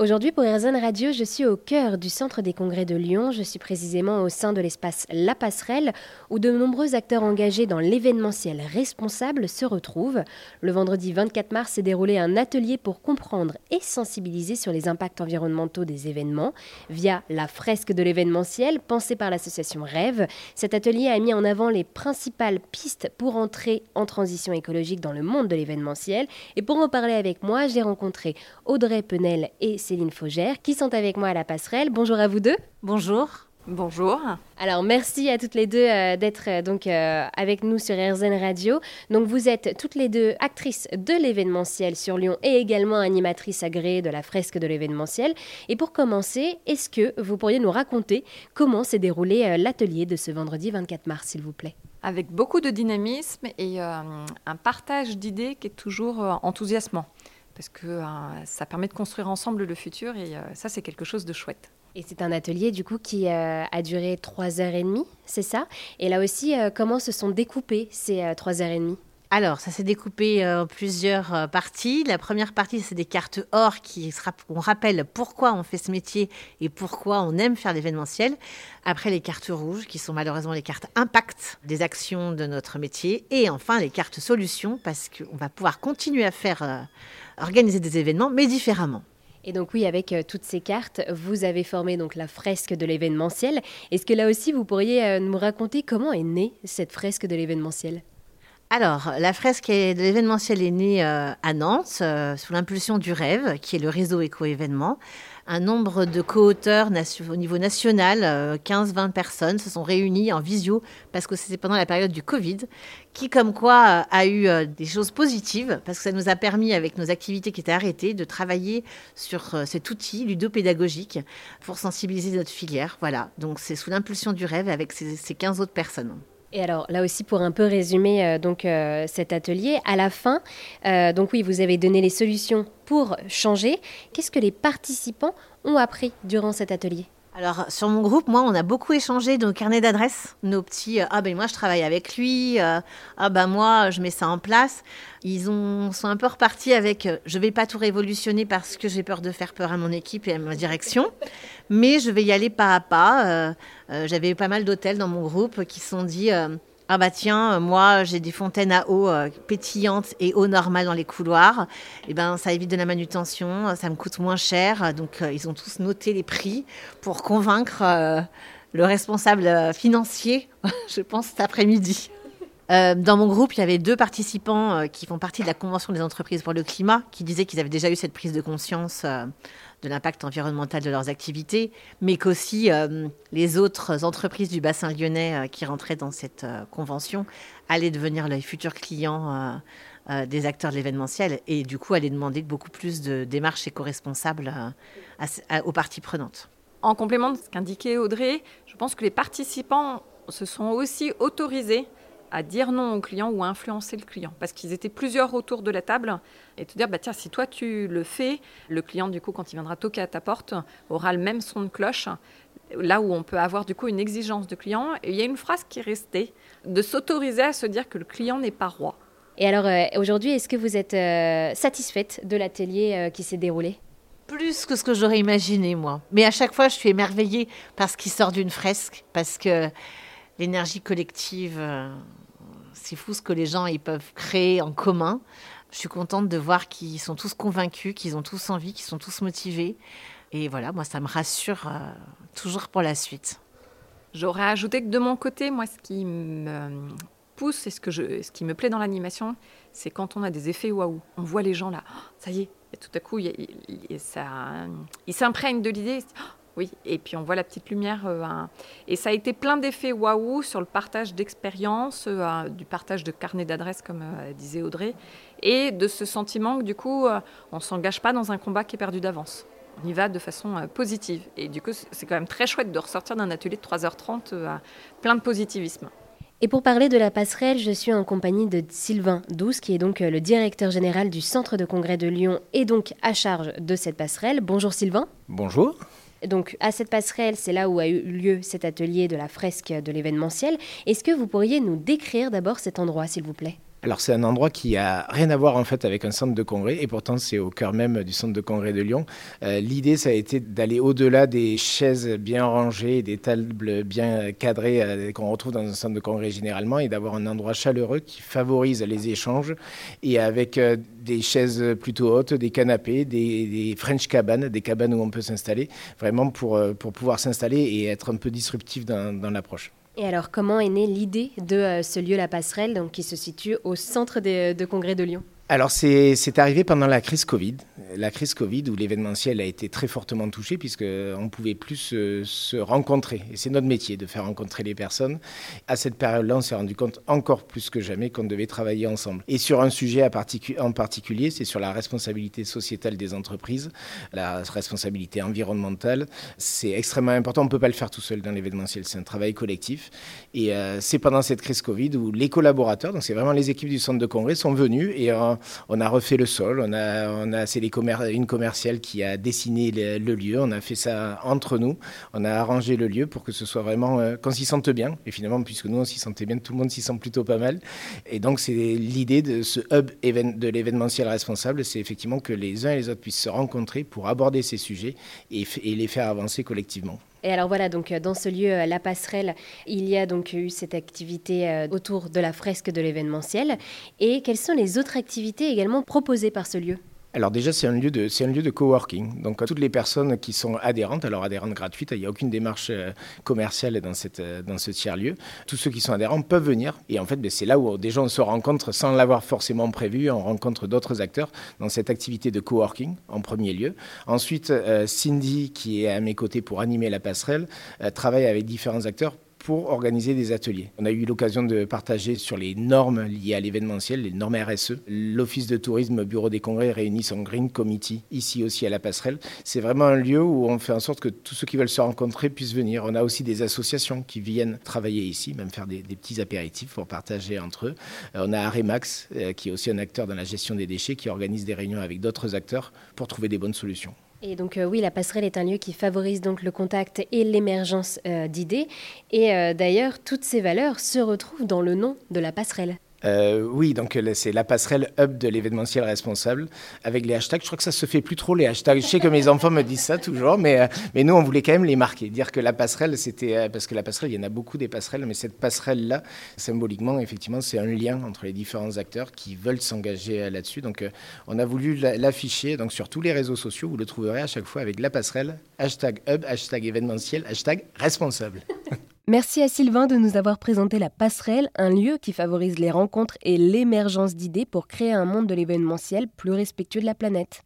Aujourd'hui, pour RZN Radio, je suis au cœur du centre des congrès de Lyon. Je suis précisément au sein de l'espace La Passerelle, où de nombreux acteurs engagés dans l'événementiel responsable se retrouvent. Le vendredi 24 mars s'est déroulé un atelier pour comprendre et sensibiliser sur les impacts environnementaux des événements via la fresque de l'événementiel pensée par l'association Rêve. Cet atelier a mis en avant les principales pistes pour entrer en transition écologique dans le monde de l'événementiel. Et pour en parler avec moi, j'ai rencontré Audrey Penel et Céline Faugère qui sont avec moi à la passerelle. Bonjour à vous deux. Bonjour. Bonjour. Alors merci à toutes les deux euh, d'être euh, donc euh, avec nous sur RZN Radio. Donc vous êtes toutes les deux actrices de l'événementiel sur Lyon et également animatrices agréées de la fresque de l'événementiel. Et pour commencer, est-ce que vous pourriez nous raconter comment s'est déroulé l'atelier de ce vendredi 24 mars, s'il vous plaît? Avec beaucoup de dynamisme et un partage d'idées qui est toujours enthousiasmant parce que euh, ça permet de construire ensemble le futur et euh, ça, c'est quelque chose de chouette. Et c'est un atelier du coup qui euh, a duré trois heures et demie, c'est ça? Et là aussi, comment se sont découpées ces trois heures et demie? Alors, ça s'est découpé en plusieurs parties. La première partie, c'est des cartes or qui on rappelle pourquoi on fait ce métier et pourquoi on aime faire l'événementiel. Après, les cartes rouges, qui sont malheureusement les cartes impact des actions de notre métier. Et enfin, les cartes solutions, parce qu'on va pouvoir continuer à faire organiser des événements, mais différemment. Et donc oui, avec euh, toutes ces cartes, vous avez formé donc la fresque de l'événementiel. Est-ce que là aussi, vous pourriez euh, nous raconter comment est née cette fresque de l'événementiel? Alors, la fresque de l'événementiel est née euh, à Nantes, sous l'impulsion du Rêve, qui est le réseau éco-événement un nombre de co-auteurs au niveau national, 15-20 euh, personnes, se sont réunies en visio parce que c'était pendant la période du Covid, qui comme quoi euh, a eu euh, des choses positives parce que ça nous a permis, avec nos activités qui étaient arrêtées, de travailler sur cet outil ludopédagogique pour sensibiliser notre filière. Voilà, donc c'est sous l'impulsion du rêve avec ces 15 autres personnes. Et alors là aussi pour un peu résumer euh, euh, cet atelier, à la fin, euh, vous avez donné les solutions pour changer. Qu'est-ce que les participants ont appris durant cet atelier? Alors, sur mon groupe, moi, on a beaucoup échangé nos carnets d'adresses, nos petits Ah ben moi, je travaille avec lui, ah ben moi, je mets ça en place. Ils ont, sont un peu repartis avec Je vais pas tout révolutionner parce que j'ai peur de faire peur à mon équipe et à ma direction, mais je vais y aller pas à pas. J'avais pas mal d'hôtels dans mon groupe qui se sont dit ah bah tiens, euh, moi j'ai des fontaines à eau euh, pétillantes et eau normale dans les couloirs. Et eh ben ça évite de la manutention, ça me coûte moins cher. Donc euh, ils ont tous noté les prix pour convaincre le responsable financier, je pense cet après-midi. Dans mon groupe, il y avait deux participants qui font partie de la Convention des entreprises pour le climat, qui disaient qu'ils avaient déjà eu cette prise de conscience de l'impact environnemental de leurs activités, mais qu'aussi euh, les autres entreprises du bassin lyonnais euh, qui rentraient dans cette euh, convention allaient devenir les futurs clients des acteurs de l'événementiel et du coup allaient demander beaucoup plus de démarches éco-responsables aux parties prenantes. En complément de ce qu'indiquait Audrey, je pense que les participants se sont aussi autorisés à dire non au client ou à influencer le client. Parce qu'ils étaient plusieurs autour de la table et te dire, bah, tiens, si toi tu le fais, le client, du coup, quand il viendra toquer à ta porte, aura le même son de cloche. Là où on peut avoir du coup une exigence de client, et il y a une phrase qui est restée, de s'autoriser à se dire que le client n'est pas roi. Et alors euh, aujourd'hui, est-ce que vous êtes euh, satisfaite de l'atelier euh, qui s'est déroulé? Plus que ce que j'aurais imaginé, moi. Mais à chaque fois, je suis émerveillée par ce qui sort d'une fresque, parce que l'énergie collective, c'est fou ce que les gens ils peuvent créer en commun. Je suis contente de voir qu'ils sont tous convaincus, qu'ils ont tous envie, qu'ils sont tous motivés. Et voilà, moi, ça me rassure euh, toujours pour la suite. J'aurais ajouté que de mon côté, moi, ce qui me pousse et ce, que ce qui me plaît dans l'animation, c'est quand on a des effets waouh. On voit les gens là, oh, ça y est, et tout à coup, ils s'imprègnent de l'idée. Oh, oui, et puis on voit la petite lumière. Euh, et ça a été plein d'effets waouh sur le partage d'expériences, euh, du partage de carnet d'adresses, comme euh, disait Audrey, et de ce sentiment que du coup, on ne s'engage pas dans un combat qui est perdu d'avance. On y va de façon positive. Et du coup, c'est quand même très chouette de ressortir d'un atelier de 3h30 plein de positivisme. Et pour parler de la passerelle, je suis en compagnie de Sylvain Douce, qui est donc le directeur général du Centre de congrès de Lyon et donc à charge de cette passerelle. Bonjour Sylvain. Bonjour. Donc à cette passerelle, c'est là où a eu lieu cet atelier de la fresque de l'événementiel. Est-ce que vous pourriez nous décrire d'abord cet endroit, s'il vous plaît? Alors c'est un endroit qui a rien à voir en fait avec un centre de congrès et pourtant c'est au cœur même du centre de congrès de Lyon. Euh, l'idée ça a été d'aller au-delà des chaises bien rangées, des tables bien cadrées euh, qu'on retrouve dans un centre de congrès généralement et d'avoir un endroit chaleureux qui favorise les échanges et avec euh, des chaises plutôt hautes, des canapés, des, French cabanes, des cabanes où on peut s'installer, vraiment pour, pour pouvoir s'installer et être un peu disruptif dans, dans l'approche. Et alors, comment est née l'idée de euh, ce lieu La Passerelle, donc, qui se situe au centre de congrès de Lyon? Alors c'est arrivé pendant la crise Covid, la crise Covid où l'événementiel a été très fortement touché puisqu'on ne pouvait plus se, rencontrer. Et c'est notre métier de faire rencontrer les personnes. À cette période-là, on s'est rendu compte encore plus que jamais qu'on devait travailler ensemble. Et sur un sujet en particulier, c'est sur la responsabilité sociétale des entreprises, la responsabilité environnementale. C'est extrêmement important. On ne peut pas le faire tout seul dans l'événementiel. C'est un travail collectif. Et euh, c'est pendant cette crise Covid où les collaborateurs, donc c'est vraiment les équipes du centre de congrès, sont venus et euh, on a refait le sol, on a, on a c'est une commerciale qui a dessiné le, lieu, on a fait ça entre nous, on a arrangé le lieu pour que ce soit vraiment euh, qu'on s'y sente bien. Et finalement, puisque nous on s'y sentait bien, tout le monde s'y sent plutôt pas mal. Et donc c'est l'idée de ce hub de l'événementiel responsable, c'est effectivement que les uns et les autres puissent se rencontrer pour aborder ces sujets et les faire avancer collectivement. Et alors voilà, donc euh, dans ce lieu, euh, la passerelle, il y a donc eu cette activité euh, autour de la fresque de l'événementiel. Et quelles sont les autres activités également proposées par ce lieu? Alors déjà, c'est un lieu de, un lieu de coworking. Donc toutes les personnes qui sont adhérentes, alors adhérentes gratuites, il n'y a aucune démarche euh, commerciale dans, cette, euh, dans ce tiers-lieu. Tous ceux qui sont adhérents peuvent venir. Et en fait, ben, c'est là où déjà on se rencontre sans l'avoir forcément prévu. On rencontre d'autres acteurs dans cette activité de coworking en premier lieu. Ensuite, euh, Cindy, qui est à mes côtés pour animer la passerelle, travaille avec différents acteurs pour organiser des ateliers. On a eu l'occasion de partager sur les normes liées à l'événementiel, les normes RSE. L'Office de tourisme Bureau des congrès réunit son Green Committee ici aussi à la passerelle. C'est vraiment un lieu où on fait en sorte que tous ceux qui veulent se rencontrer puissent venir. On a aussi des associations qui viennent travailler ici, même faire des, petits apéritifs pour partager entre eux. Euh, on a Aremax, euh, qui est aussi un acteur dans la gestion des déchets, qui organise des réunions avec d'autres acteurs pour trouver des bonnes solutions. Et donc euh, oui, la passerelle est un lieu qui favorise donc le contact et l'émergence euh, d'idées. Et euh, d'ailleurs, toutes ces valeurs se retrouvent dans le nom de la passerelle. Euh, oui, donc euh, c'est la passerelle hub de l'événementiel responsable avec les hashtags. Je crois que ça se fait plus trop les hashtags. Je sais que mes enfants me disent ça toujours, mais, euh, mais nous on voulait quand même les marquer, dire que la passerelle c'était parce que la passerelle, il y en a beaucoup des passerelles, mais cette passerelle là, symboliquement, effectivement, c'est un lien entre les différents acteurs qui veulent s'engager là-dessus. Donc on a voulu l'afficher donc sur tous les réseaux sociaux. Vous le trouverez à chaque fois avec la passerelle hashtag hub, hashtag événementiel, hashtag responsable. Merci à Sylvain de nous avoir présenté la passerelle, un lieu qui favorise les rencontres et l'émergence d'idées pour créer un monde de l'événementiel plus respectueux de la planète.